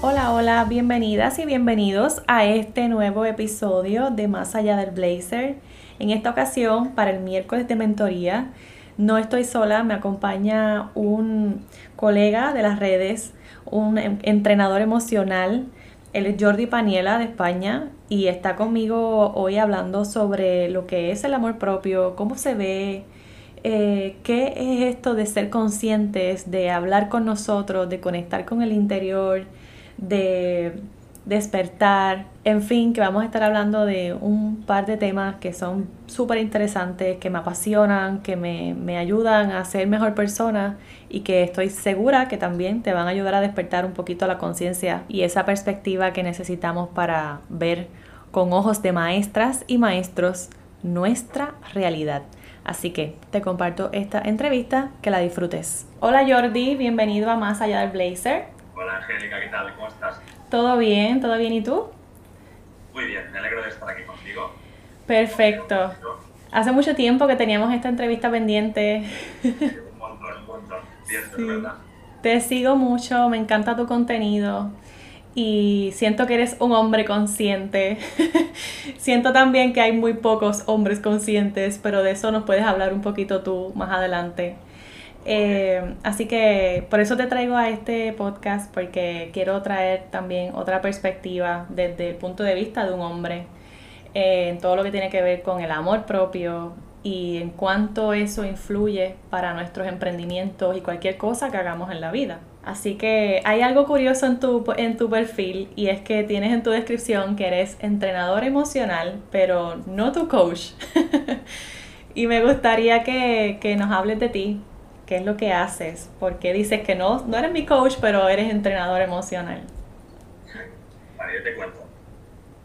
Hola, hola, bienvenidas y bienvenidos a este nuevo episodio de Más allá del Blazer. En esta ocasión, para el miércoles de mentoría, no estoy sola, me acompaña un colega de las redes, un entrenador emocional. Él es Jordi Paniela de España y está conmigo hoy hablando sobre lo que es el amor propio, cómo se ve, eh, qué es esto de ser conscientes, de hablar con nosotros, de conectar con el interior de despertar, en fin, que vamos a estar hablando de un par de temas que son súper interesantes, que me apasionan, que me, me, ayudan a ser mejor persona y que estoy segura que también te van a ayudar a despertar un poquito la conciencia y esa perspectiva que necesitamos para ver con ojos de maestras y maestros nuestra realidad. Así que te comparto esta entrevista, que la disfrutes. Hola Jordi, bienvenido a Más Allá del Blazer. Hola Angélica, ¿qué tal? ¿Cómo estás? Todo bien, todo bien, ¿y tú? Muy bien, me alegro de estar aquí contigo. Perfecto. Hace mucho tiempo que teníamos esta entrevista pendiente. un montón, un montón. Cierto, verdad. Te sigo mucho, me encanta tu contenido y siento que eres un hombre consciente. siento también que hay muy pocos hombres conscientes, pero de eso nos puedes hablar un poquito tú más adelante. Eh, así que por eso te traigo a este podcast porque quiero traer también otra perspectiva desde el punto de vista de un hombre eh, en todo lo que tiene que ver con el amor propio y en cuánto eso influye para nuestros emprendimientos y cualquier cosa que hagamos en la vida. Así que hay algo curioso en tu, en tu perfil y es que tienes en tu descripción que eres entrenador emocional, pero no tu coach. y me gustaría que, que nos hables de ti, ¿Qué es lo que haces? Porque dices que no, no eres mi coach, pero eres entrenador emocional. Vale, yo te cuento.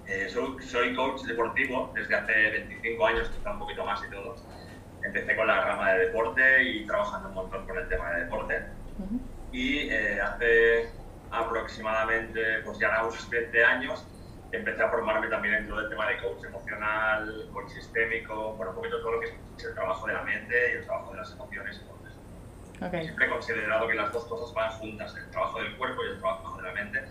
Eh, soy, coach deportivo desde hace 25 años, quizá un poquito más y todo. Empecé con la rama de deporte y trabajando un montón con el tema de deporte. Y eh, hace aproximadamente, pues ya unos 20 años, empecé a formarme también dentro del tema de coach emocional, coach sistémico, bueno, un poquito todo lo que es el trabajo de la mente y el trabajo de las emociones Siempre he considerado que las dos cosas van juntas, el trabajo del cuerpo y el trabajo de la mente,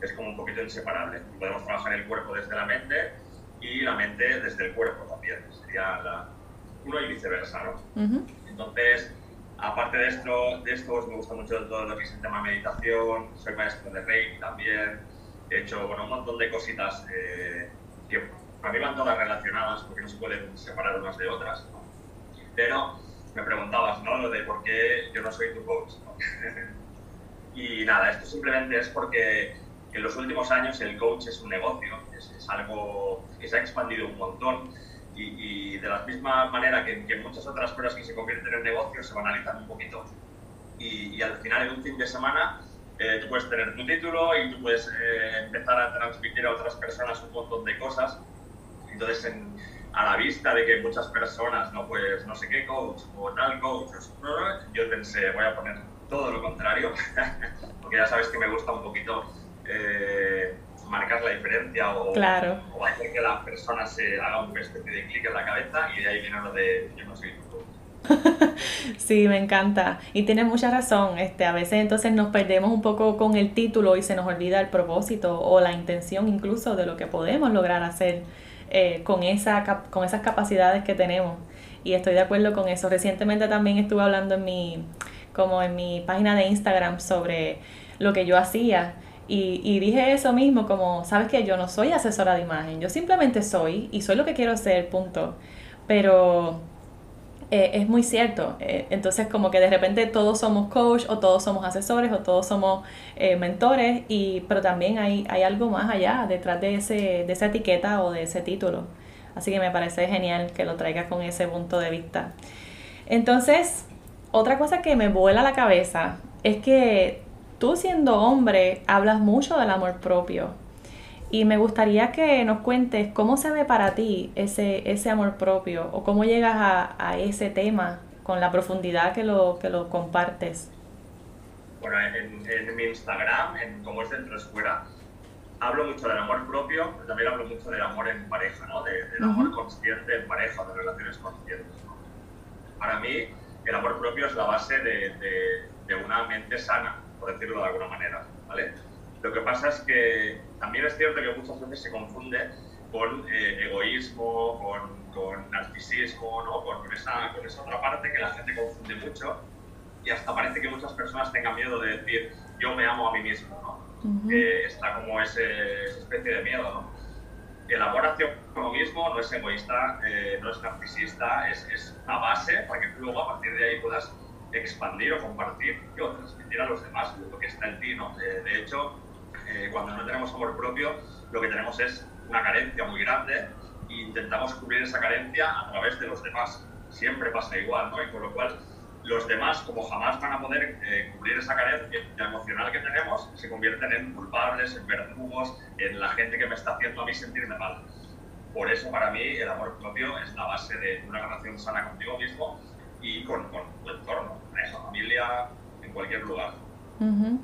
es como un poquito inseparable. Podemos trabajar el cuerpo desde la mente y la mente desde el cuerpo también, sería la, uno y viceversa, ¿no? Entonces, aparte de esto, de esto pues me gusta mucho todo lo que es el tema de meditación, soy maestro de Reiki también, he hecho bueno, un montón de cositas eh, que para mí van todas relacionadas porque no se pueden separar unas de otras, pero me preguntabas, ¿no? Lo de por qué yo no soy tu coach. y nada, esto simplemente es porque en los últimos años el coach es un negocio, es, algo que se ha expandido un montón. Y, de la misma manera que, que, muchas otras cosas que se convierten en negocios se banalizan un poquito. Y, al final, en un fin de semana, eh, tú puedes tener tu título y tú puedes eh, empezar a transmitir a otras personas un montón de cosas. Entonces, en, a la vista de que muchas personas, no pues no sé qué coach o tal coach, yo pensé, voy a poner todo lo contrario, porque ya sabes que me gusta un poquito eh, marcar la diferencia o, o, hacer que la persona se haga un especie de clic en la cabeza y de ahí viene lo de yo no soy Sí, me encanta. Y tienes mucha razón. Este, a veces entonces nos perdemos un poco con el título y se nos olvida el propósito o la intención incluso de lo que podemos lograr hacer eh, con, esa, con esas capacidades que tenemos. Y estoy de acuerdo con eso. Recientemente también estuve hablando en mi, como en mi página de Instagram sobre lo que yo hacía. Y, y dije eso mismo, como, sabes que yo no soy asesora de imagen, yo simplemente soy y soy lo que quiero ser, punto. Pero eh, es muy cierto. Eh, entonces, como que de repente todos somos coach o todos somos asesores o todos somos eh, mentores, y, pero también hay, hay algo más allá detrás de, ese, de esa etiqueta o de ese título. Así que me parece genial que lo traigas con ese punto de vista. Entonces, otra cosa que me vuela la cabeza es que tú siendo hombre hablas mucho del amor propio. Y me gustaría que nos cuentes cómo se ve para ti ese, ese amor propio o cómo llegas a, a ese tema con la profundidad que lo, que lo compartes. Bueno, en, en mi Instagram, en Como es dentro es fuera, hablo mucho del amor propio, pero también hablo mucho del amor en pareja, ¿no? De, del amor consciente en pareja, de relaciones conscientes. ¿no? Para mí, el amor propio es la base de, de, de, una mente sana, por decirlo de alguna manera, ¿vale? Lo que pasa es que también es cierto que muchas veces se confunde con eh, egoísmo, con, con narcisismo, ¿no? Con, esa, con esa otra parte que la gente confunde mucho y hasta parece que muchas personas tengan miedo de decir yo me amo a mí mismo, ¿no? Uh -huh. está como ese, esa especie de miedo. ¿no? El amor hacia uno mismo no es egoísta, eh, no es narcisista, es, es, una base para que tú luego a partir de ahí puedas expandir o compartir o transmitir a los demás lo que está en ti. ¿no? De, de hecho, eh, cuando no tenemos amor propio, lo que tenemos es una carencia muy grande e intentamos cubrir esa carencia a través de los demás. Siempre pasa igual, ¿no? Y con lo cual los demás, como jamás van a poder eh, cubrir esa carencia emocional que tenemos, se convierten en culpables, en verdugos, en la gente que me está haciendo a mí sentirme mal. Por eso, para mí, el amor propio es la base de una relación sana contigo mismo y con, con tu entorno, pareja, familia, en cualquier lugar. Uh -huh.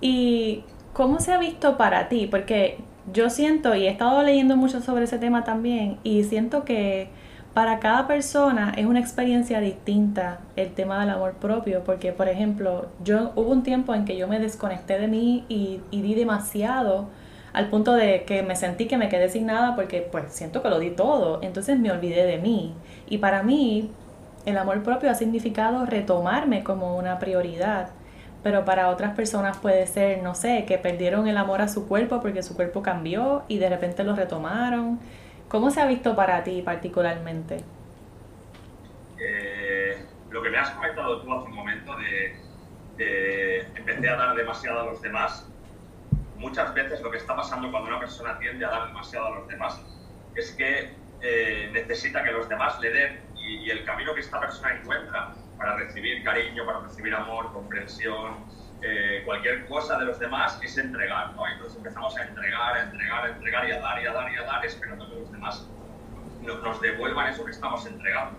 ¿Y cómo se ha visto para ti? Porque yo siento, y he estado leyendo mucho sobre ese tema también, y siento que para cada persona es una experiencia distinta el tema del amor propio, porque por ejemplo, yo hubo un tiempo en que yo me desconecté de mí y, di demasiado al punto de que me sentí que me quedé sin nada porque pues siento que lo di todo, entonces me olvidé de mí. Y para mí el amor propio ha significado retomarme como una prioridad, pero para otras personas puede ser, no sé, que perdieron el amor a su cuerpo porque su cuerpo cambió y de repente lo retomaron ¿Cómo se ha visto para ti particularmente? Eh, lo que me has comentado tú hace un momento de, empecé a dar demasiado a los demás. Muchas veces lo que está pasando cuando una persona tiende a dar demasiado a los demás es que eh, necesita que los demás le den y el camino que esta persona encuentra para recibir cariño, para recibir amor, comprensión, eh, cualquier cosa de los demás es entregar, ¿no? Entonces empezamos a entregar, a entregar, a entregar y a dar y a dar y a dar, esperando que los demás nos, devuelvan eso que estamos entregando.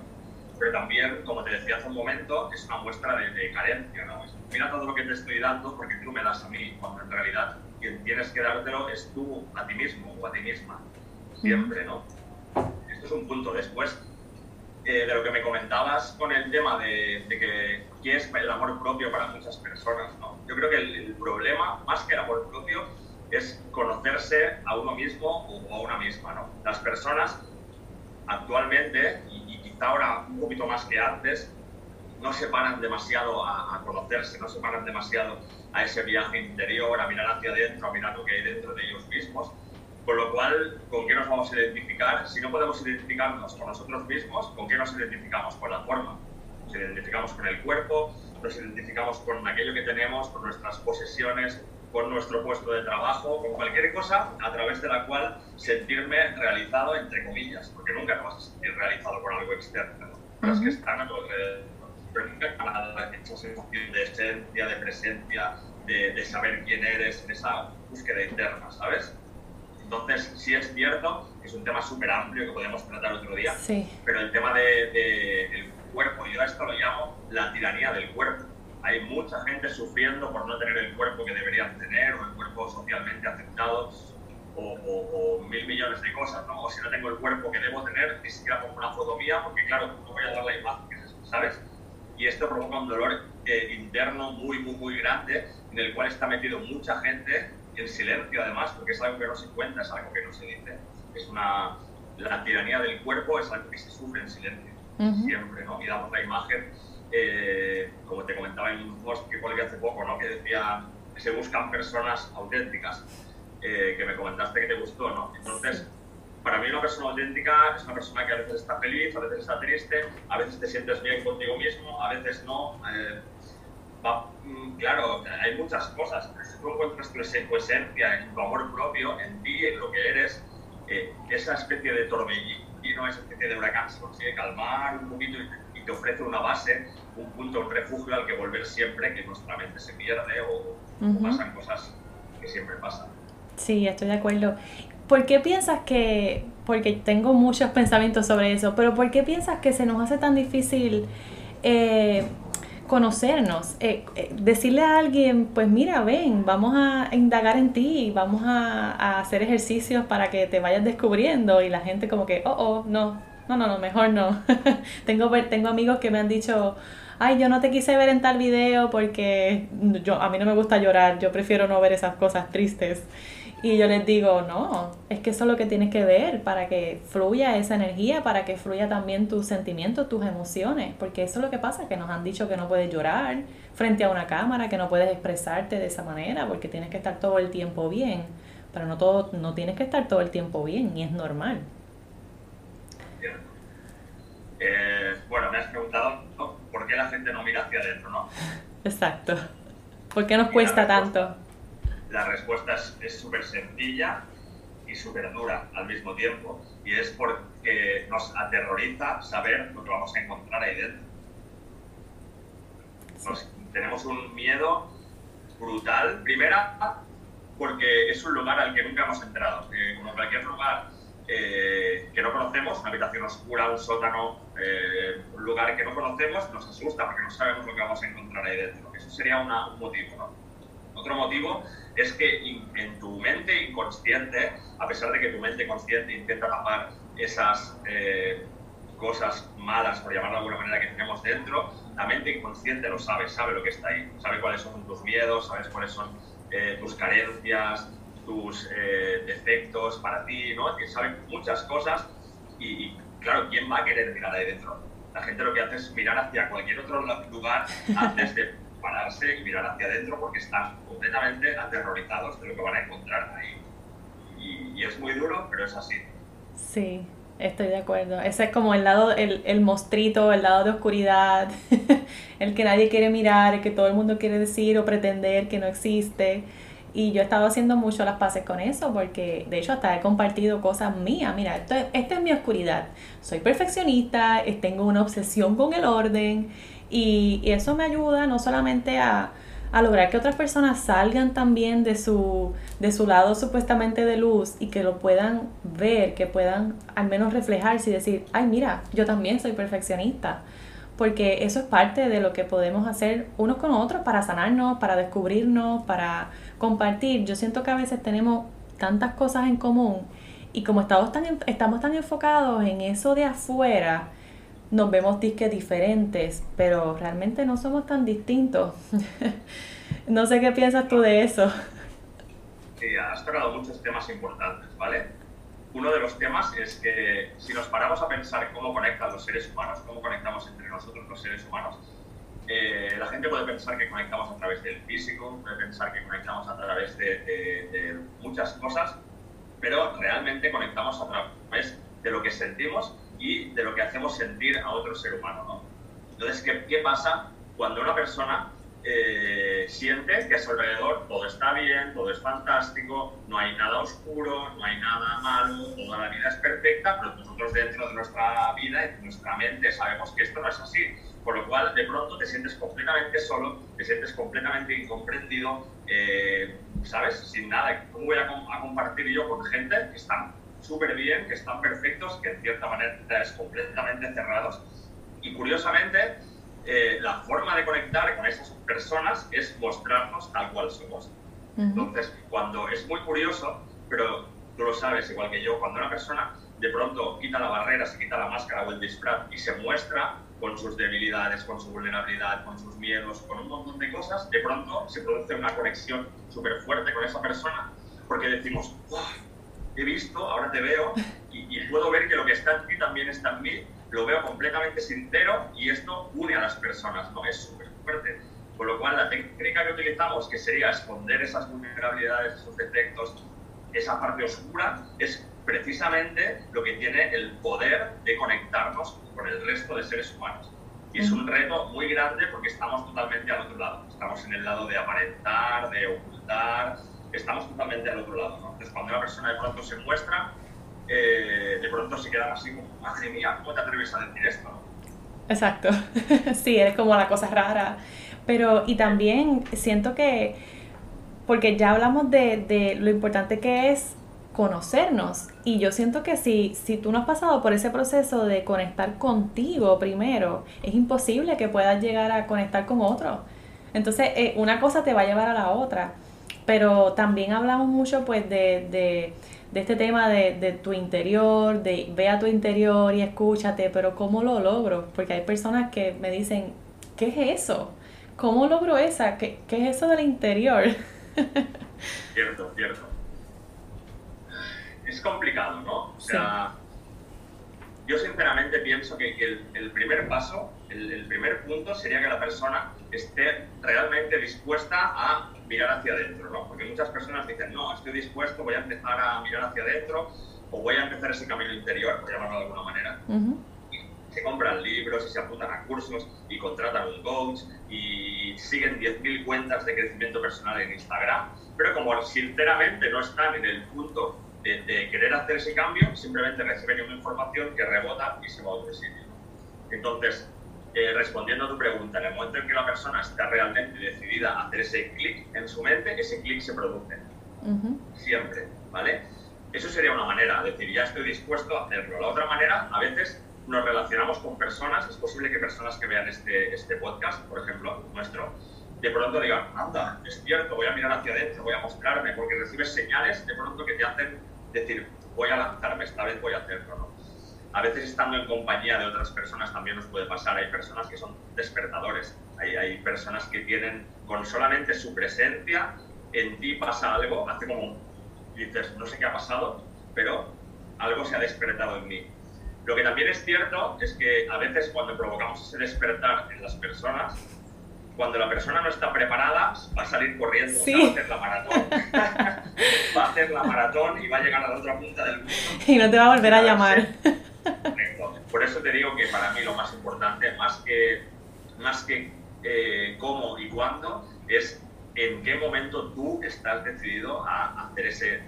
Pero también, como te decía hace un momento, es una muestra de, de carencia, ¿no? Es, mira todo lo que te estoy dando porque tú me das a mí, cuando en realidad quien tienes que dártelo es tú a ti mismo o a ti misma, siempre, ¿no? Esto es un punto. Después, eh, de lo que me comentabas con el tema de, de que qué es el amor propio para muchas personas. ¿no? Yo creo que el, el, problema, más que el amor propio, es conocerse a uno mismo o a una misma. ¿no? Las personas actualmente, y, y, quizá ahora un poquito más que antes, no se paran demasiado a, a, conocerse, no se paran demasiado a ese viaje interior, a mirar hacia adentro, a mirar lo que hay dentro de ellos mismos. Con lo cual, ¿con qué nos vamos a identificar? Si no podemos identificarnos con nosotros mismos, ¿con qué nos identificamos? Con la forma nos identificamos con el cuerpo, nos identificamos con aquello que tenemos, con nuestras posesiones, con nuestro puesto de trabajo, con cualquier cosa a través de la cual sentirme realizado, entre comillas, porque nunca te vas a sentir realizado por algo externo, ¿no? Uh -huh. que están a tu alrededor. Pero nunca nada, esa sensación de esencia, de presencia, de, de saber quién eres, esa búsqueda interna, ¿sabes? Entonces, sí es cierto, es un tema súper amplio que podemos tratar otro día, sí. pero el tema de, de el cuerpo. Yo a esto lo llamo la tiranía del cuerpo. Hay mucha gente sufriendo por no tener el cuerpo que deberían tener o el cuerpo socialmente aceptado o, o, o mil millones de cosas, ¿no? O si no tengo el cuerpo que debo tener, ni siquiera pongo una foto mía porque, claro, no voy a dar la imagen, ¿sabes? Y esto provoca un dolor eh, interno muy, muy, muy grande en el cual está metido mucha gente en silencio, además, porque es algo que no se cuenta, es algo que no se dice. Es una... La tiranía del cuerpo es algo que se sufre en silencio uh -huh. siempre, ¿no? Y damos la imagen, eh, como te comentaba en un post que colgué hace poco, ¿no? Que decía que se buscan personas auténticas, eh, que me comentaste que te gustó, ¿no? Entonces, para mí una persona auténtica es una persona que a veces está feliz, a veces está triste, a veces te sientes bien contigo mismo, a veces no. Eh, va, mm, claro, hay muchas cosas. Si tú encuentras tu, tu esencia, en tu amor propio, en ti, en lo que eres, esa especie de torbellino y no esa especie de huracán se consigue calmar un poquito y te, te ofrece una base, un punto, un refugio al que volver siempre que nuestra mente se pierde o, pasan cosas que siempre pasan. Sí, estoy de acuerdo. ¿Por qué piensas que, porque tengo muchos pensamientos sobre eso, pero ¿por qué piensas que se nos hace tan difícil eh, conocernos? Eh, eh, decirle a alguien, pues mira, ven, vamos a indagar en ti, vamos a, hacer ejercicios para que te vayas descubriendo y la gente como que, oh, oh, no, no, no, no, mejor no. tengo, tengo amigos que me han dicho, ay, yo no te quise ver en tal video porque yo, a mí no me gusta llorar, yo prefiero no ver esas cosas tristes. Y yo les digo, no, es que eso es lo que tienes que ver para que fluya esa energía, para que fluya también tus sentimientos, tus emociones, porque eso es lo que pasa, que nos han dicho que no puedes llorar frente a una cámara, que no puedes expresarte de esa manera, porque tienes que estar todo el tiempo bien, pero no, todo, no tienes que estar todo el tiempo bien, y es normal. Eh, bueno, me has preguntado por qué la gente no mira hacia adentro, ¿no? Exacto. ¿Por qué nos cuesta tanto? La respuesta es súper sencilla y súper dura al mismo tiempo. Y es porque nos aterroriza saber lo que vamos a encontrar ahí dentro. tenemos un miedo brutal. Primera, porque es un lugar al que nunca hemos entrado. como cualquier lugar eh, que no conocemos, una habitación oscura, un sótano, eh, un lugar que no conocemos, nos asusta porque no sabemos lo que vamos a encontrar ahí dentro. Eso sería un motivo. ¿no? Otro motivo es que en tu mente inconsciente, a pesar de que tu mente consciente intenta tapar esas eh, cosas malas, por llamarlo de alguna manera, que tenemos dentro, la mente inconsciente lo sabe, sabe lo que está ahí, sabe cuáles son tus miedos, sabes cuáles son tus carencias, tus eh, defectos para ti, ¿no? Que saben muchas cosas y, claro, ¿quién va a querer mirar ahí dentro? La gente lo que hace es mirar hacia cualquier otro lugar antes de pararse y mirar hacia adentro porque están completamente aterrorizados de lo que van a encontrar ahí. Y, es muy duro, pero es así. Sí, estoy de acuerdo. Ese es como el lado, el, el mostrito, el lado de oscuridad, el que nadie quiere mirar, el que todo el mundo quiere decir o pretender que no existe. Y yo he estado haciendo mucho las paces con eso porque de hecho hasta he compartido cosas mías. Mira, esto, esta es mi oscuridad. Soy perfeccionista, tengo una obsesión con el orden y, eso me ayuda no solamente a, a, lograr que otras personas salgan también de su, de su lado supuestamente de luz y que lo puedan ver, que puedan al menos reflejarse y decir, ay mira, yo también soy perfeccionista porque eso es parte de lo que podemos hacer unos con otros para sanarnos, para descubrirnos, para compartir. Yo siento que a veces tenemos tantas cosas en común y como estamos tan, estamos tan enfocados en eso de afuera, nos vemos disques diferentes, pero realmente no somos tan distintos. no sé qué piensas tú de eso. Sí, has tocado muchos temas importantes, ¿vale? uno de los temas es que si nos paramos a pensar cómo conectan los seres humanos, cómo conectamos entre nosotros los seres humanos, eh, la gente puede pensar que conectamos a través del físico, puede pensar que conectamos a través de, muchas cosas, pero realmente conectamos a través de lo que sentimos y de lo que hacemos sentir a otro ser humano. ¿no? Entonces, ¿qué, ¿qué pasa cuando una persona eh, siente que a su alrededor todo está bien, todo es fantástico, no hay nada oscuro, no hay nada malo, toda la vida es perfecta, pero nosotros dentro de nuestra vida de nuestra mente sabemos que esto no es así. Por lo cual, de pronto te sientes completamente solo, te sientes completamente incomprendido, eh, ¿sabes? Sin nada. ¿Cómo voy a, a compartir yo con gente que están súper bien, que están perfectos, que en cierta manera es completamente cerrados? Y curiosamente, eh, la forma de conectar con esas personas es mostrarnos tal cual somos. Entonces, cuando es muy curioso, pero tú lo sabes igual que yo, cuando una persona de pronto quita la barrera, se quita la máscara o el disfraz y se muestra con sus debilidades, con su vulnerabilidad, con sus miedos, con un montón de cosas, de pronto se produce una conexión súper fuerte con esa persona porque decimos, he visto, ahora te veo y, y, puedo ver que lo que está en ti también está en mí lo veo completamente sincero y esto une a las personas, ¿no? Es súper fuerte. Con lo cual, la técnica que utilizamos, que sería esconder esas vulnerabilidades, esos defectos, esa parte oscura, es precisamente lo que tiene el poder de conectarnos con el resto de seres humanos. Y es un reto muy grande porque estamos totalmente al otro lado. Estamos en el lado de aparentar, de ocultar, estamos totalmente al otro lado. ¿no? Entonces, cuando una persona de pronto se muestra, eh, de pronto se quedan así como, madre mía, ¿cómo te atreves a decir esto? Exacto. sí, eres como la cosa rara. Pero, y también siento que, porque ya hablamos de, de lo importante que es conocernos. Y yo siento que si, si tú no has pasado por ese proceso de conectar contigo primero, es imposible que puedas llegar a conectar con otro. Entonces, eh, una cosa te va a llevar a la otra. Pero también hablamos mucho pues de, de, de este tema de, de, tu interior, de ve a tu interior y escúchate, pero ¿cómo lo logro? Porque hay personas que me dicen, ¿qué es eso? ¿Cómo logro esa? ¿Qué, qué es eso del interior? cierto, cierto es complicado, ¿no? O sea, yo sinceramente pienso que, el, primer paso, el, primer punto sería que la persona esté realmente dispuesta a mirar hacia adentro, ¿no? Porque muchas personas dicen, no, estoy dispuesto, voy a empezar a mirar hacia adentro o voy a empezar ese camino interior, por llamarlo de alguna manera. Se compran libros y se apuntan a cursos y contratan un coach y siguen 10.000 cuentas de crecimiento personal en Instagram, pero como sinceramente no están en el punto de, querer hacer ese cambio, simplemente reciben una información que rebota y se va a otro sitio. Entonces, eh, respondiendo a tu pregunta, en el momento en que la persona está realmente decidida a hacer ese clic en su mente, ese clic se produce. Siempre, ¿vale? Eso sería una manera, decir, ya estoy dispuesto a hacerlo. La otra manera, a veces nos relacionamos con personas, es posible que personas que vean este, este podcast, por ejemplo, nuestro, de pronto digan, anda, es cierto, voy a mirar hacia adentro, voy a mostrarme, porque recibes señales de pronto que te hacen decir, voy a lanzarme, esta vez voy a hacerlo, ¿no? A veces estando en compañía de otras personas también nos puede pasar, hay personas que son despertadores, hay, hay personas que tienen, con solamente su presencia, en ti pasa algo, hace como, dices, no sé qué ha pasado, pero algo se ha despertado en mí. Lo que también es cierto es que a veces cuando provocamos ese despertar en las personas, cuando la persona no está preparada, va a salir corriendo, va a hacer la maratón. va a hacer la maratón y va a llegar a la otra punta del mundo. Y no te va a volver a llamar. Por eso te digo que para mí lo más importante, más que, más que eh, cómo y cuándo, es en qué momento tú estás decidido a hacer ese,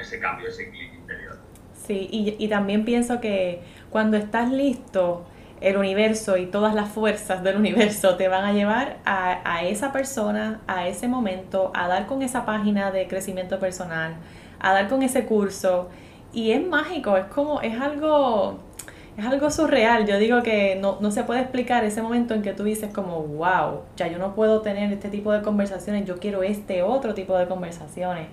ese cambio, ese clic interior. Sí, y también pienso que cuando estás listo, el universo y todas las fuerzas del universo te van a llevar a, esa persona, a ese momento, a dar con esa página de crecimiento personal, a dar con ese curso. Y es mágico, es como, es algo, es algo surreal. Yo digo que no, no se puede explicar ese momento en que tú dices como, wow, ya yo no puedo tener este tipo de conversaciones, yo quiero este otro tipo de conversaciones.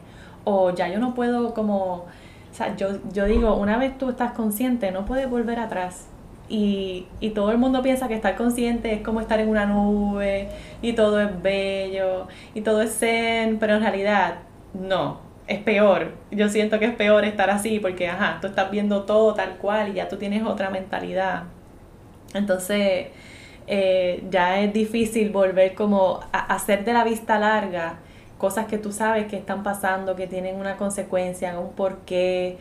O ya yo no puedo como, o sea, yo, yo digo, una vez tú estás consciente, no puedes volver atrás y, y, todo el mundo piensa que estar consciente es como estar en una nube y todo es bello y todo es zen, pero en realidad no, es peor. Yo siento que es peor estar así porque, ajá, tú estás viendo todo tal cual y ya tú tienes otra mentalidad. Entonces, eh, ya es difícil volver como a hacer de la vista larga cosas que tú sabes que están pasando, que tienen una consecuencia, un porqué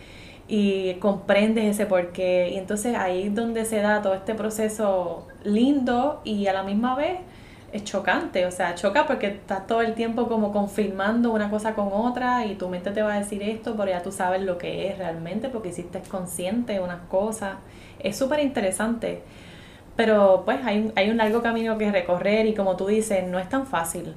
y comprendes ese porqué. Y entonces ahí es donde se da todo este proceso lindo y a la misma vez es chocante, o sea, choca porque estás todo el tiempo como confirmando una cosa con otra y tu mente te va a decir esto, pero ya tú sabes lo que es realmente porque hiciste consciente de unas cosas. Es súper interesante, pero pues hay, hay un largo camino que recorrer y como tú dices, no es tan fácil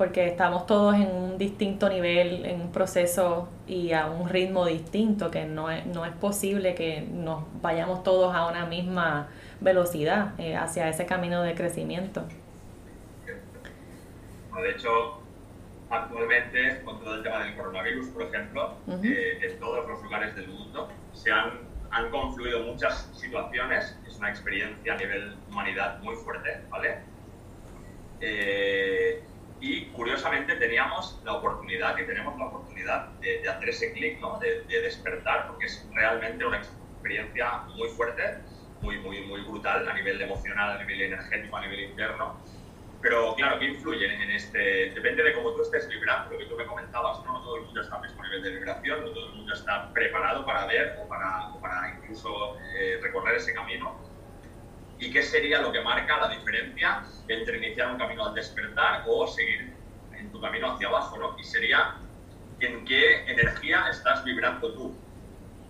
porque estamos todos en un distinto nivel, en un proceso y a un ritmo distinto, que no es, no es posible que nos vayamos todos a una misma velocidad eh, hacia ese camino de crecimiento. De hecho, actualmente, con todo el tema del coronavirus, por ejemplo, eh, en todos los lugares del mundo se han, han confluido muchas situaciones, es una experiencia a nivel humanidad muy fuerte, ¿vale? Eh, y curiosamente teníamos la oportunidad, y tenemos la oportunidad de, hacer ese clic, ¿no? de, despertar, porque es realmente una experiencia muy fuerte, muy, muy, muy brutal a nivel emocional, a nivel energético, a nivel interno. Pero claro, ¿qué influye en este? Depende de cómo tú estés vibrando, lo que tú me comentabas, no, todo el mundo está al mismo nivel de vibración, no todo el mundo está preparado para ver o para, o para incluso eh, recorrer ese camino y qué sería lo que marca la diferencia entre iniciar un camino al despertar o seguir en tu camino hacia abajo, ¿no? Y sería en qué energía estás vibrando tú.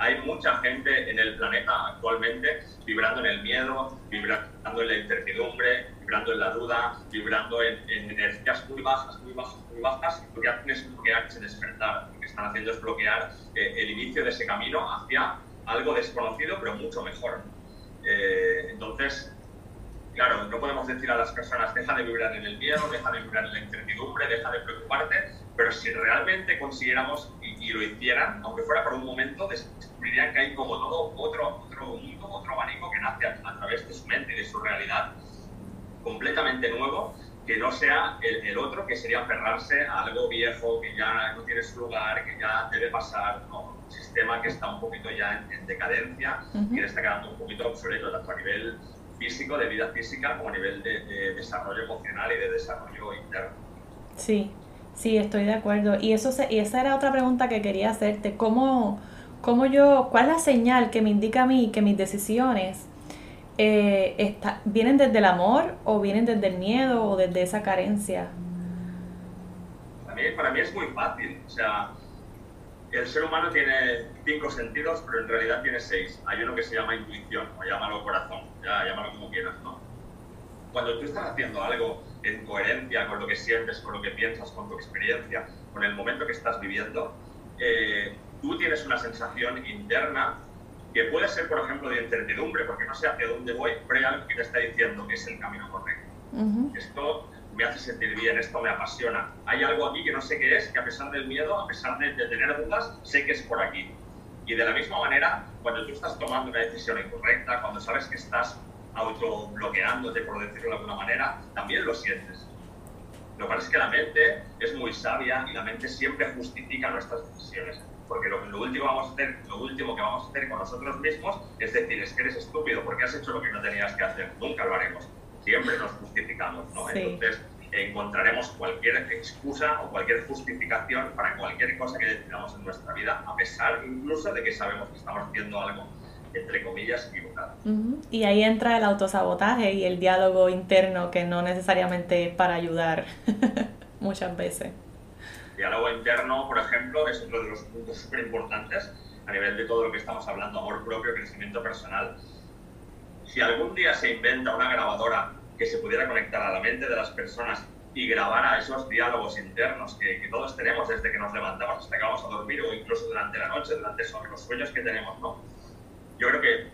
Hay mucha gente en el planeta actualmente vibrando en el miedo, vibrando en la incertidumbre, vibrando en la duda, vibrando en, energías muy bajas, muy bajas, muy bajas. Lo que hacen es bloquear ese despertar. Lo que están haciendo es bloquear eh, el inicio de ese camino hacia algo desconocido, pero mucho mejor. Eh, entonces, claro, no podemos decir a las personas, deja de vibrar en el miedo, deja de vibrar en la incertidumbre, deja de preocuparte, pero si realmente consiguiéramos y, lo hicieran, aunque fuera por un momento, descubrirían que hay como todo otro, otro mundo, otro abanico que nace a, través de su mente y de su realidad, completamente nuevo, que no sea el, otro, que sería aferrarse a algo viejo, que ya no tiene su lugar, que ya debe pasar, un sistema que está un poquito ya en, decadencia y que está quedando un poquito obsoleto, tanto a nivel físico, de vida física, como a nivel de, de desarrollo emocional y de desarrollo interno. Sí, Sí, estoy de acuerdo. Y eso y esa era otra pregunta que quería hacerte. ¿Cómo, cómo yo, cuál es la señal que me indica a mí que mis decisiones eh, vienen desde el amor o vienen desde el miedo o desde esa carencia? Para mí, para mí es muy fácil. O sea, el ser humano tiene cinco sentidos, pero en realidad tiene seis. Hay uno que se llama intuición, o llámalo corazón, ya llámalo como quieras, ¿no? Cuando tú estás haciendo algo en coherencia con lo que sientes, con lo que piensas, con tu experiencia, con el momento que estás viviendo, eh, tú tienes una sensación interna que puede ser, por ejemplo, de incertidumbre, porque no sé hacia dónde voy, pero hay algo que te está diciendo que es el camino correcto. Esto me hace sentir bien, esto me apasiona. Hay algo aquí que no sé qué es, que a pesar del miedo, a pesar de, tener dudas, sé que es por aquí. Y de la misma manera, cuando tú estás tomando una decisión incorrecta, cuando sabes que estás autobloqueándote, por decirlo de alguna manera, también lo sientes. Lo que pasa es que la mente es muy sabia y la mente siempre justifica nuestras decisiones. Porque lo, último, vamos a hacer, lo último que vamos a hacer con nosotros mismos es decir, es que eres estúpido porque has hecho lo que no tenías que hacer. Nunca lo haremos. Siempre nos justificamos, ¿no? Entonces, encontraremos cualquier excusa o cualquier justificación para cualquier cosa que decidamos en nuestra vida, a pesar incluso de que sabemos que estamos haciendo algo entre comillas, equivocado. Y ahí entra el autosabotaje y el diálogo interno que no necesariamente es para ayudar muchas veces. diálogo interno, por ejemplo, es otro de los puntos súper importantes a nivel de todo lo que estamos hablando, amor propio, crecimiento personal. Si algún día se inventa una grabadora que se pudiera conectar a la mente de las personas y grabara esos diálogos internos que, que, todos tenemos desde que nos levantamos hasta que vamos a dormir o incluso durante la noche, durante los sueños que tenemos, ¿no? yo creo que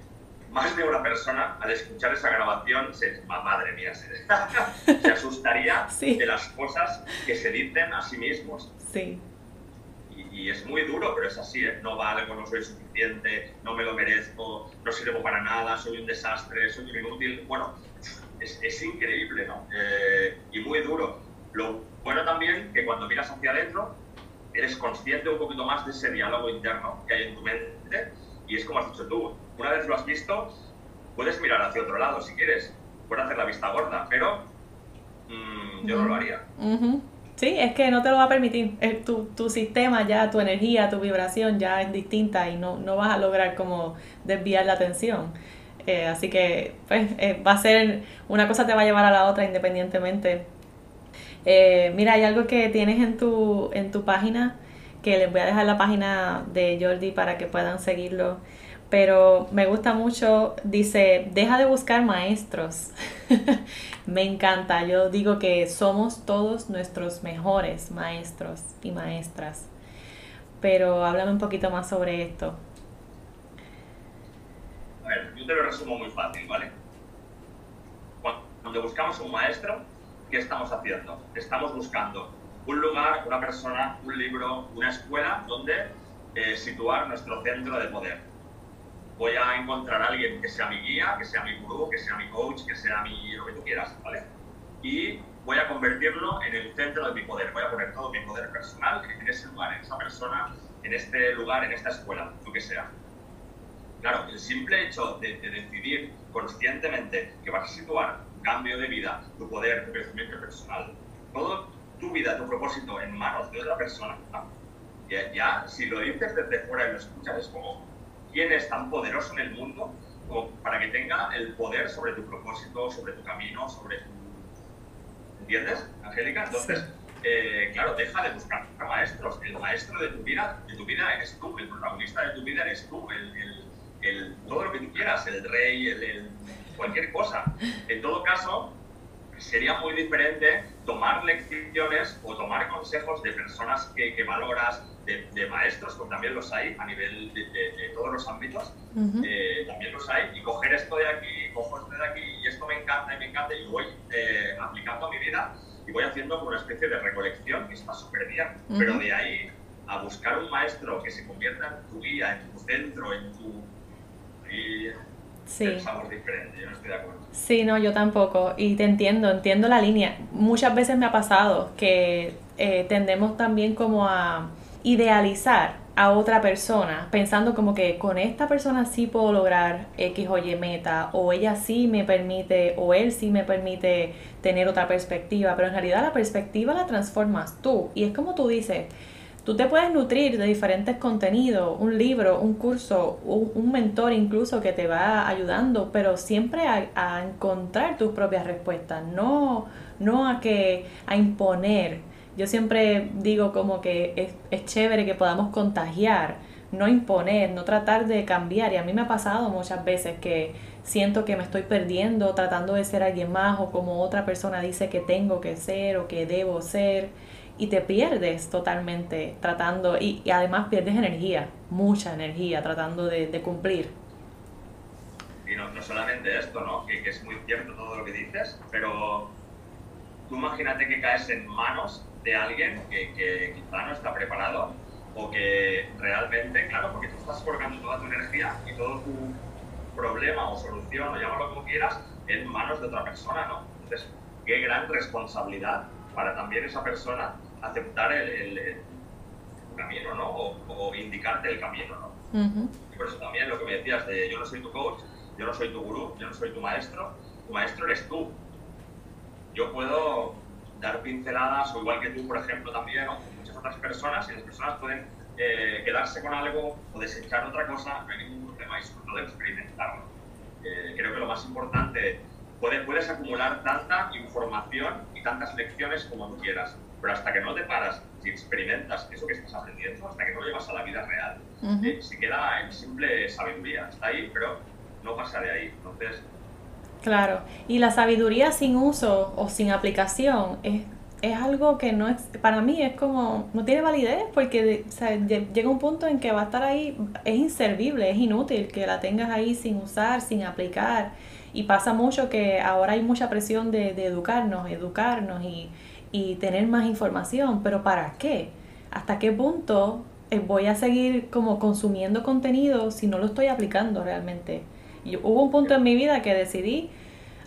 más de una persona al escuchar esa grabación se, madre mía, se, asustaría de las cosas que se dicen a sí mismos. Sí. Y, es muy duro, pero es así, ¿eh? no valgo, no soy suficiente, no me lo merezco, no sirvo para nada, soy un desastre, soy un inútil. Bueno, es, es increíble, ¿no? Eh, y muy duro. Lo bueno también que cuando miras hacia adentro, eres consciente un poquito más de ese diálogo interno que hay en tu mente y es como has dicho tú, una vez lo has visto, puedes mirar hacia otro lado si quieres, puedes hacer la vista gorda, pero mm, yo no lo haría. Sí, es que no te lo va a permitir. Tu, tu, sistema ya, tu energía, tu vibración ya es distinta y no, no vas a lograr como desviar la atención. Eh, así que pues eh, va a ser, una cosa te va a llevar a la otra independientemente. Eh, mira, hay algo que tienes en tu, en tu página que les voy a dejar la página de Jordi para que puedan seguirlo. Pero me gusta mucho, dice, deja de buscar maestros. me encanta, yo digo que somos todos nuestros mejores maestros y maestras. Pero háblame un poquito más sobre esto. A ver, yo te lo resumo muy fácil, ¿vale? Cuando buscamos un maestro, ¿qué estamos haciendo? Estamos buscando un lugar, una persona, un libro, una escuela donde eh, situar nuestro centro de poder. Voy a encontrar a alguien que sea mi guía, que sea mi gurú, que sea mi coach, que sea mi lo que tú quieras, ¿vale? Y voy a convertirlo en el centro de mi poder. Voy a poner todo mi poder personal en ese lugar, en esa persona, en este lugar, en esta escuela, lo que sea. Claro, el simple hecho de, de decidir conscientemente que vas a situar un cambio de vida, tu poder, tu crecimiento personal, todo tu vida, tu propósito en manos de otra persona, ya, ya, si lo dices desde fuera y lo escuchas, es como, ¿quién es tan poderoso en el mundo para que tenga el poder sobre tu propósito, sobre tu camino, sobre tu... ¿Entiendes, Angélica? Entonces, eh, claro, deja de buscar maestros. El maestro de tu vida, de tu vida eres tú, el protagonista de tu vida eres tú, el, el, todo lo que tú quieras, el rey, el, cualquier cosa. En todo caso, sería muy diferente tomar lecciones o tomar consejos de personas que, que valoras, de, maestros, porque también los hay a nivel de, todos los ámbitos, eh, también los hay, y coger esto de aquí, cojo esto de aquí, y esto me encanta y me encanta, y voy eh, aplicando a mi vida y voy haciendo una especie de recolección que está súper bien, pero de ahí a buscar un maestro que se convierta en tu guía, en tu centro, en tu... Y sí. pensamos diferente, yo no estoy de acuerdo. Sí, no, yo tampoco, y te entiendo, entiendo la línea. Muchas veces me ha pasado que eh, tendemos también como a idealizar a otra persona, pensando como que con esta persona sí puedo lograr X o Y meta, o ella sí me permite, o él sí me permite tener otra perspectiva, pero en realidad la perspectiva la transformas tú. Y es como tú dices, tú te puedes nutrir de diferentes contenidos, un libro, un curso, un, mentor incluso que te va ayudando, pero siempre a, a encontrar tus propias respuestas, no, no a que a imponer yo siempre digo como que es, es chévere que podamos contagiar, no imponer, no tratar de cambiar. Y a mí me ha pasado muchas veces que siento que me estoy perdiendo tratando de ser alguien más o como otra persona dice que tengo que ser o que debo ser. Y te pierdes totalmente tratando y, además pierdes energía, mucha energía tratando de, cumplir. Y no, no, solamente esto, ¿no? Que, que es muy cierto todo lo que dices, pero tú imagínate que caes en manos de alguien que, que quizá no está preparado o que realmente, claro, porque tú estás colocando toda tu energía y todo tu problema o solución, o llámalo como quieras, en manos de otra persona, ¿no? Entonces, qué gran responsabilidad para también esa persona aceptar el, camino, ¿no? O, indicarte el camino, ¿no? Y por eso también lo que me decías de yo no soy tu coach, yo no soy tu gurú, yo no soy tu maestro, tu maestro eres tú. Yo puedo dar pinceladas, o igual que tú, por ejemplo, también, o muchas otras personas, y las personas pueden eh, quedarse con algo o desechar otra cosa, no hay ningún problema, y sobre todo experimentarlo. Eh, creo que lo más importante, puedes, puedes acumular tanta información y tantas lecciones como tú quieras, pero hasta que no te paras y experimentas eso que estás aprendiendo, hasta que no lo llevas a la vida real, eh, se queda en simple sabiduría, está ahí, pero no pasa de ahí. Entonces, Claro, y la sabiduría sin uso o sin aplicación es, es algo que no es, para mí es como, no tiene validez porque llega un punto en que va a estar ahí, es inservible, es inútil que la tengas ahí sin usar, sin aplicar. Y pasa mucho que ahora hay mucha presión de, de educarnos, educarnos y, y tener más información, pero ¿para qué? ¿Hasta qué punto eh, voy a seguir como consumiendo contenido si no lo estoy aplicando realmente? hubo un punto en mi vida que decidí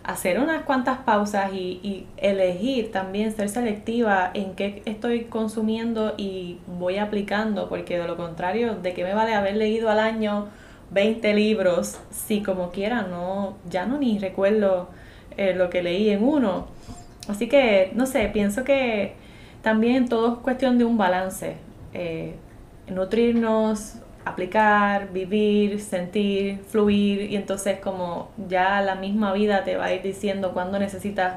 hacer unas cuantas pausas y, elegir también ser selectiva en qué estoy consumiendo y voy aplicando, porque de lo contrario, ¿de qué me vale haber leído al año 20 libros si como quiera no, ya no ni recuerdo eh, lo que leí en uno? Así que, no sé, pienso que también todo es cuestión de un balance. Eh, nutrirnos, aplicar, vivir, sentir, fluir y entonces como ya la misma vida te va a ir diciendo cuándo necesitas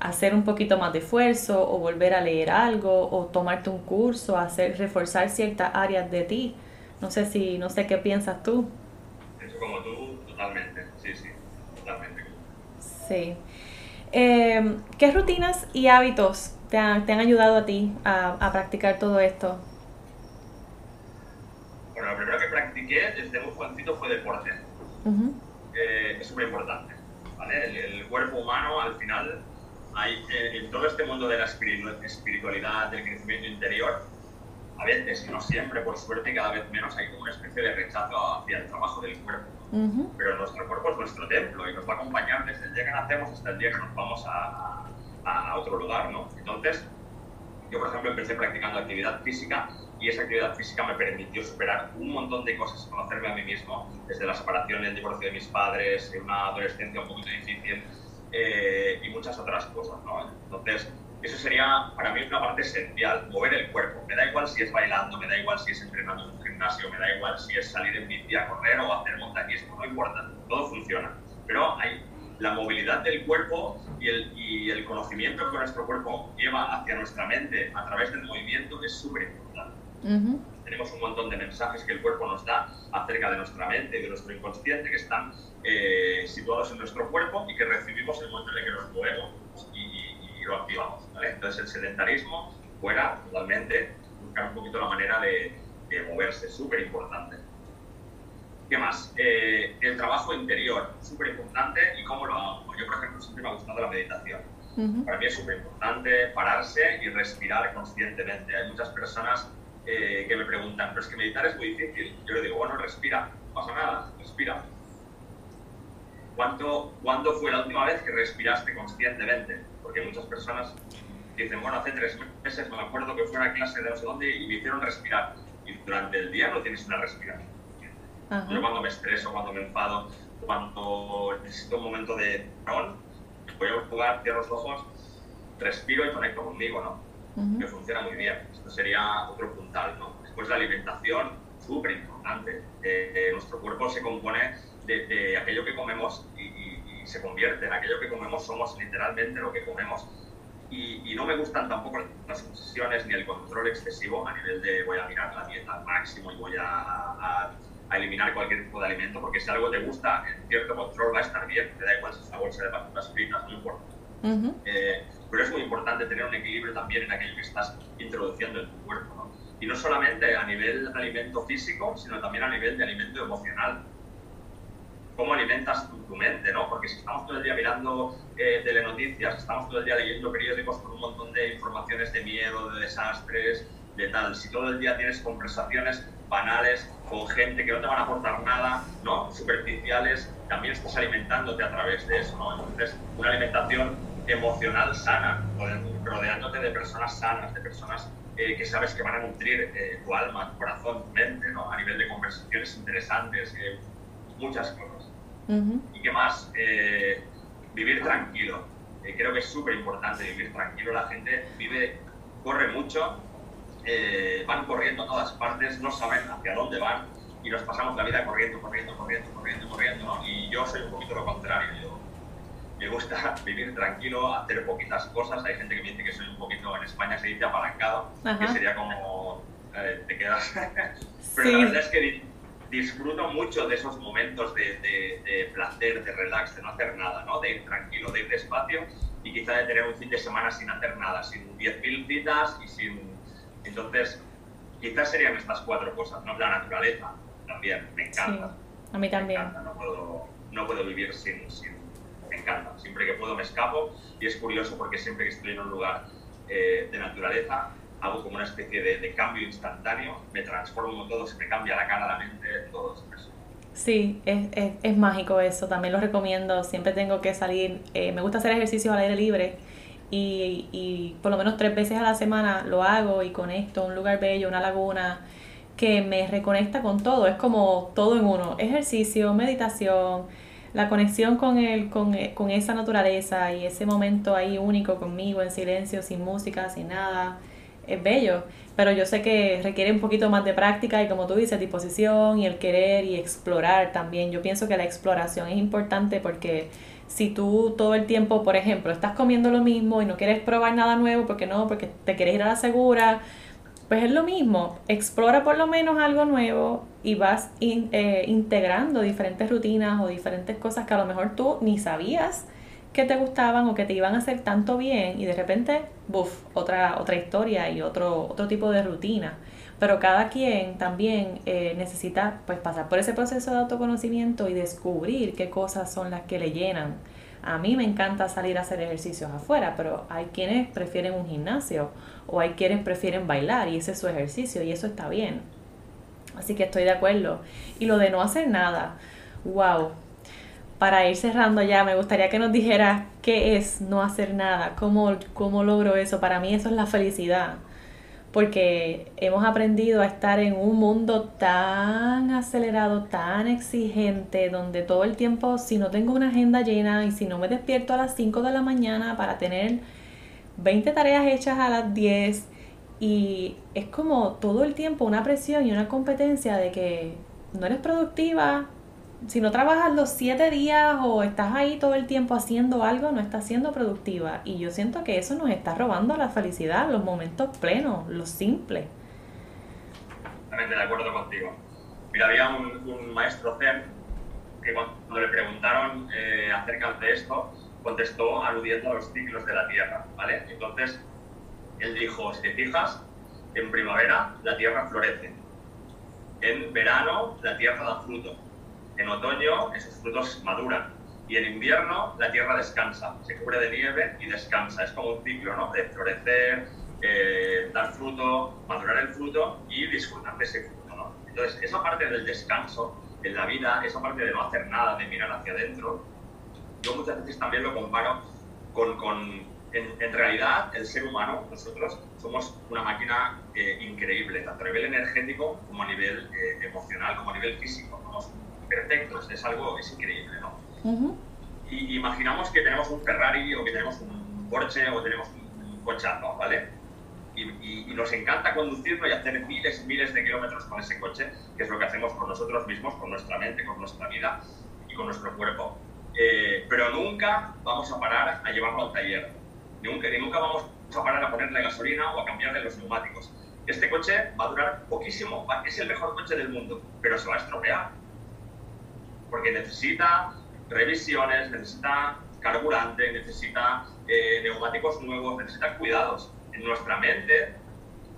hacer un poquito más de esfuerzo o volver a leer algo o tomarte un curso, hacer reforzar ciertas áreas de ti. No sé si no sé qué piensas tú. Eso como tú totalmente, sí, sí, totalmente. Sí. Em, ¿Qué rutinas y hábitos te han, te han ayudado a ti a, a practicar todo esto? Bueno, lo primero que practiqué desde muy jovencito fue deporte. Eh, es súper importante. El, cuerpo humano, al final, hay, eh, en todo este mundo de la espiritualidad, del crecimiento interior, a veces, y no siempre, por suerte, cada vez menos hay como una especie de rechazo hacia el trabajo del cuerpo. Pero nuestro cuerpo es nuestro templo y nos va a acompañar desde el día que nacemos hasta el día que nos vamos a, a, a otro lugar, ¿no? Entonces, yo, por ejemplo, empecé practicando actividad física y esa actividad física me permitió superar un montón de cosas, conocerme a mí mismo, desde la separación el divorcio de mis padres, una adolescencia un poquito difícil eh, y muchas otras cosas. ¿no? Entonces, eso sería para mí una parte esencial, mover el cuerpo. Me da igual si es bailando, me da igual si es entrenando en un gimnasio, me da igual si es salir en bici a correr o hacer montañismo, no importa, todo funciona. Pero hay la movilidad del cuerpo y el, y el conocimiento que nuestro cuerpo lleva hacia nuestra mente a través del movimiento es súper importante. Tenemos un montón de mensajes que el cuerpo nos da acerca de nuestra mente y de nuestro inconsciente que están eh, situados en nuestro cuerpo y que recibimos en el momento en el que nos movemos y, lo activamos. Entonces el sedentarismo fuera totalmente, buscar un poquito la manera de, de moverse, súper importante. ¿Qué más? Eh, el trabajo interior, súper importante. ¿Y cómo lo hago? Yo, por ejemplo, siempre me ha gustado la meditación. Para mí es súper importante pararse y respirar conscientemente. Hay muchas personas eh, que me preguntan, pero es que meditar es muy difícil. Yo le digo, bueno, respira, no pasa nada, respira. ¿Cuánto, ¿Cuándo fue la última vez que respiraste conscientemente? Porque muchas personas dicen, bueno, hace tres meses me acuerdo que fue a una clase de no sé dónde y me hicieron respirar. Y durante el día no tienes una respiración yo cuando me estreso, cuando me enfado, cuando necesito un momento de parón, voy a jugar, cierro los ojos, respiro y conecto conmigo, ¿no? Que funciona muy bien. Esto sería otro puntal, ¿no? Después la alimentación, súper importante. Eh, eh, nuestro cuerpo se compone de, aquello que comemos y, se convierte en aquello que comemos, somos literalmente lo que comemos. Y, no me gustan tampoco las obsesiones ni el control excesivo a nivel de voy a mirar la dieta al máximo y voy a a eliminar cualquier tipo de alimento, porque si algo te gusta, en cierto control va a estar bien, te da igual si es una bolsa de patatas fritas, no importa. Eh, pero es muy importante tener un equilibrio también en aquello que estás introduciendo en tu cuerpo. ¿no? Y no solamente a nivel de alimento físico, sino también a nivel de alimento emocional. ¿Cómo alimentas tu, mente? ¿no? Porque si estamos todo el día mirando eh, telenoticias, estamos todo el día leyendo periódicos con un montón de informaciones de miedo, de desastres, de tal, si todo el día tienes conversaciones banales con gente que no te van a aportar nada, ¿no? superficiales, también estás alimentándote a través de eso. ¿no? Entonces, una alimentación emocional sana, rodeándote de personas sanas, de personas eh, que sabes que van a nutrir eh, tu alma, tu corazón, tu mente, ¿no? a nivel de conversaciones interesantes, eh, muchas cosas. ¿Y qué más? vivir tranquilo. creo que es súper importante vivir tranquilo. La gente vive, corre mucho eh, van corriendo a todas partes, no saben hacia dónde van y nos pasamos la vida corriendo, corriendo, corriendo, corriendo, corriendo. Y yo soy un poquito lo contrario. Yo, me gusta vivir tranquilo, hacer poquitas cosas. Hay gente que me dice que soy un poquito, en España se dice apalancado, que sería como eh, te quedas. Pero la verdad es que disfruto mucho de esos momentos de, de, placer, de relax, de no hacer nada, ¿no? de ir tranquilo, de ir despacio y quizá de tener un fin de semana sin hacer nada, sin 10.000 citas y sin entonces, quizás serían estas cuatro cosas, ¿no? La naturaleza también, me encanta. a mí también. no, puedo, no puedo vivir sin, sin, Me encanta. Siempre que puedo me escapo y es curioso porque siempre que estoy en un lugar eh, de naturaleza hago como una especie de, cambio instantáneo, me transformo todo, se me cambia la cara, la mente, todo eso. Sí, es, es, es, mágico eso, también lo recomiendo, siempre tengo que salir, eh, me gusta hacer ejercicio al aire libre y, y por lo menos tres veces a la semana lo hago y conecto un lugar bello, una laguna que me reconecta con todo, es como todo en uno, ejercicio, meditación, la conexión con, el, con, con esa naturaleza y ese momento ahí único conmigo, en silencio, sin música, sin nada, es bello, pero yo sé que requiere un poquito más de práctica y como tú dices, disposición y el querer y explorar también. Yo pienso que la exploración es importante porque si tú todo el tiempo, por ejemplo, estás comiendo lo mismo y no quieres probar nada nuevo porque no, porque te quieres ir a la segura, pues es lo mismo. Explora por lo menos algo nuevo y vas eh, integrando diferentes rutinas o diferentes cosas que a lo mejor tú ni sabías que te gustaban o que te iban a hacer tanto bien y de repente, buf, otra, otra historia y otro, otro tipo de rutina. Pero cada quien también eh, necesita pues pasar por ese proceso de autoconocimiento y descubrir qué cosas son las que le llenan. A mí me encanta salir a hacer ejercicios afuera, pero hay quienes prefieren un gimnasio o hay quienes prefieren bailar y ese es su ejercicio y eso está bien. Así que estoy de acuerdo. Y lo de no hacer nada, wow. Para ir cerrando ya, me gustaría que nos dijeras qué es no hacer nada, cómo, cómo logro eso. Para mí eso es la felicidad porque hemos aprendido a estar en un mundo tan acelerado, tan exigente, donde todo el tiempo, si no tengo una agenda llena y si no me despierto a las 5 de la mañana para tener 20 tareas hechas a las 10, y es como todo el tiempo una presión y una competencia de que no eres productiva, si no trabajas los siete días o estás ahí todo el tiempo haciendo algo, no estás siendo productiva. Y yo siento que eso nos está robando la felicidad, los momentos plenos, los simples. Totalmente de acuerdo contigo. Mira, había un, maestro Zen que cuando le preguntaron eh, acerca de esto, contestó aludiendo a los ciclos de la Tierra, ¿vale? Entonces, él dijo, si te fijas, en primavera la Tierra florece, en verano la Tierra da fruto, en otoño esos frutos maduran, y en invierno la Tierra descansa, se cubre de nieve y descansa. Es como un ciclo, ¿no? De florecer, eh, dar fruto, madurar el fruto y disfrutar de ese fruto, ¿no? Entonces, esa parte del descanso en la vida, esa parte de no hacer nada, de mirar hacia adentro, yo muchas veces también lo comparo con, con en, realidad el ser humano, nosotros somos una máquina eh, increíble, tanto a nivel energético como a nivel eh, emocional, como a nivel físico. Somos perfectos, es algo, es increíble, ¿no? Y imaginamos que tenemos un Ferrari o que tenemos un Porsche o tenemos un, cochazo, ¿vale? Y, y, nos encanta conducirlo y hacer miles y miles de kilómetros con ese coche, que es lo que hacemos con nosotros mismos, con nuestra mente, con nuestra vida y con nuestro cuerpo. Eh, pero nunca vamos a parar a llevarlo al taller. Nunca, nunca vamos a parar a ponerle gasolina o a cambiarle los neumáticos. Este coche va a durar poquísimo, es el mejor coche del mundo, pero se va a estropear. Porque necesita revisiones, necesita carburante, necesita eh, neumáticos nuevos, necesita cuidados. En nuestra mente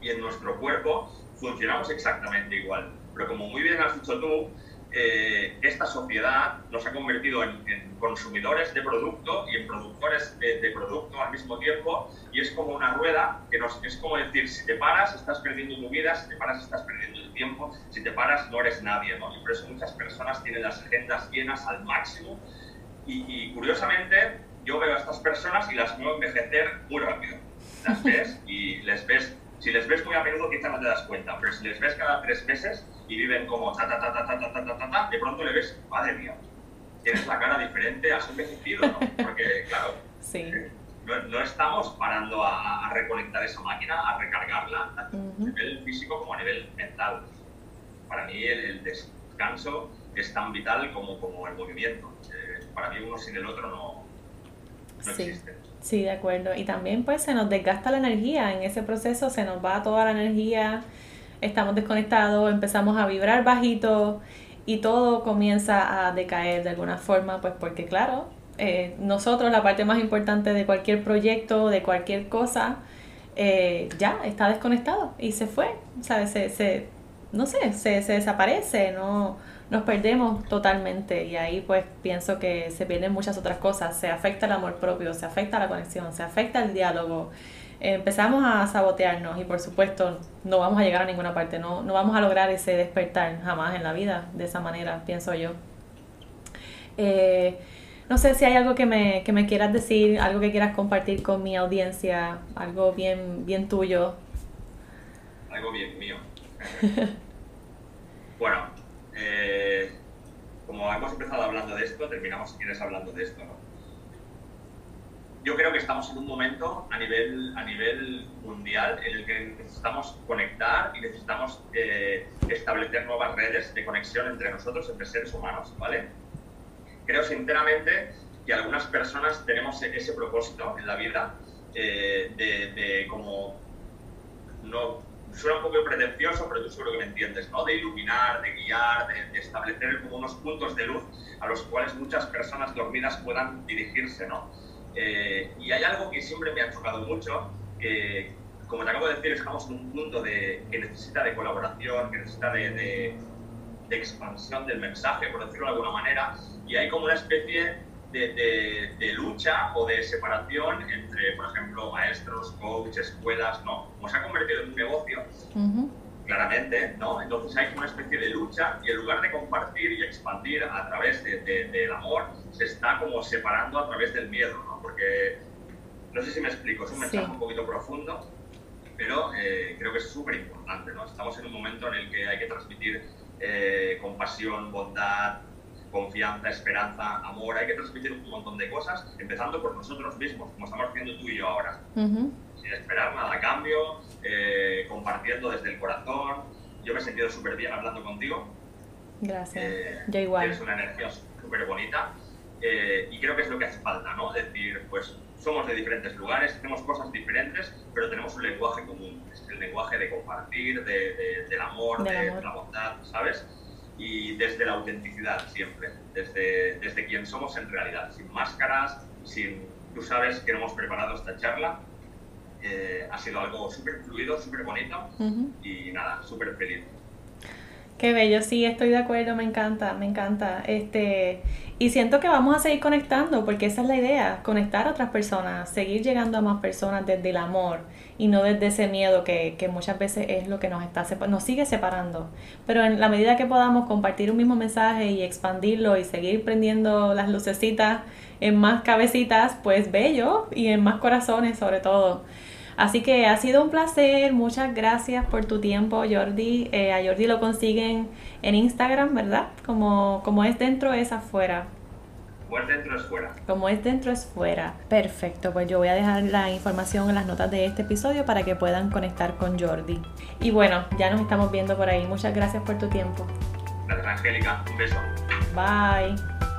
y en nuestro cuerpo funcionamos exactamente igual. Pero como muy bien has dicho tú, eh, esta sociedad nos ha convertido en, consumidores de producto y en productores de, producto al mismo tiempo y es como una rueda que nos, es como decir, si te paras estás perdiendo tu vida, si te paras estás perdiendo el tiempo, si te paras no eres nadie, ¿no? Y por eso muchas personas tienen las agendas llenas al máximo y, y curiosamente yo veo a estas personas y las veo envejecer muy rápido. Las ves y les ves si les ves muy a menudo quizá no te das cuenta, pero si les ves cada tres meses y viven como ta ta ta ta ta ta ta ta ta, de pronto le ves, madre mía, tienes la cara diferente, has envejecido, ¿no? Porque claro, eh, no, estamos parando a, reconectar esa máquina, a recargarla, a nivel físico como a nivel mental. Para mí el, descanso es tan vital como, como el movimiento. Eh, para mí uno sin el otro no, no existe. Sí, de acuerdo. Y también pues se nos desgasta la energía. En ese proceso se nos va toda la energía, estamos desconectados, empezamos a vibrar bajito y todo comienza a decaer de alguna forma, pues porque claro, eh, nosotros la parte más importante de cualquier proyecto, de cualquier cosa, eh, ya está desconectado y se fue, ¿sabes? Se, se, no sé, se, se desaparece, no nos perdemos totalmente y ahí pues pienso que se pierden muchas otras cosas, se afecta el amor propio, se afecta la conexión, se afecta el diálogo, empezamos a sabotearnos y por supuesto no vamos a llegar a ninguna parte, no, no vamos a lograr ese despertar jamás en la vida de esa manera, pienso yo. Eh, no sé si hay algo que me, que me quieras decir, algo que quieras compartir con mi audiencia, algo bien, bien tuyo. Algo bien mío. bueno, eh, como hemos empezado hablando de esto, terminamos si quieres hablando de esto, ¿no? Yo creo que estamos en un momento a nivel, a nivel mundial en el que necesitamos conectar y necesitamos eh, establecer nuevas redes de conexión entre nosotros, entre seres humanos, ¿vale? Creo sinceramente que algunas personas tenemos ese propósito en la vida eh, de, de como no suena un poco pretencioso, pero tú seguro que me entiendes, ¿no? De iluminar, de guiar, de, establecer como unos puntos de luz a los cuales muchas personas dormidas puedan dirigirse, ¿no? Eh, y hay algo que siempre me ha chocado mucho, que, como te acabo de decir, estamos en un punto de, que necesita de colaboración, que necesita de, de, de expansión del mensaje, por decirlo de alguna manera, y hay como una especie de, lucha o de separación entre, por ejemplo, maestros, coaches, escuelas, ¿no? Como se ha convertido en un negocio, claramente, ¿no? Entonces hay una especie de lucha y en lugar de compartir y expandir a través del amor, se está como separando a través del miedo, ¿no? Porque, no sé si me explico, es un mensaje un poquito profundo, pero eh, creo que es súper importante, ¿no? Estamos en un momento en el que hay que transmitir eh, compasión, bondad, confianza, esperanza, amor, hay que transmitir un montón de cosas, empezando por nosotros mismos, como estamos haciendo tú y yo ahora, sin esperar nada a cambio, eh, compartiendo desde el corazón. Yo me he sentido súper bien hablando contigo. Gracias. Eh, Yo igual. Es una energía súper bonita eh, y creo que es lo que hace falta, ¿no? Decir, pues somos de diferentes lugares, hacemos cosas diferentes, pero tenemos un lenguaje común. Es el lenguaje de compartir, de, del amor, de la bondad, ¿sabes? Y desde la autenticidad siempre, desde, desde quien somos en realidad, sin máscaras, sin... Tú sabes que no hemos preparado esta charla, eh, ha sido algo súper fluido, súper bonito y nada, súper feliz. Qué bello, sí, estoy de acuerdo, me encanta, me encanta. Este, y siento que vamos a seguir conectando, porque esa es la idea, conectar a otras personas, seguir llegando a más personas desde el amor y no desde ese miedo que, que muchas veces es lo que nos está nos sigue separando. Pero en la medida que podamos compartir un mismo mensaje y expandirlo y seguir prendiendo las lucecitas en más cabecitas, pues bello y en más corazones sobre todo. Así que ha sido un placer, muchas gracias por tu tiempo, Jordi. Eh, a Jordi lo consiguen en Instagram, ¿verdad? Como, como es dentro, es afuera. Como es dentro, es fuera. Como es dentro, es fuera. Perfecto, pues yo voy a dejar la información en las notas de este episodio para que puedan conectar con Jordi. Y bueno, ya nos estamos viendo por ahí. Muchas gracias por tu tiempo. Gracias, Angélica. Un beso. Bye.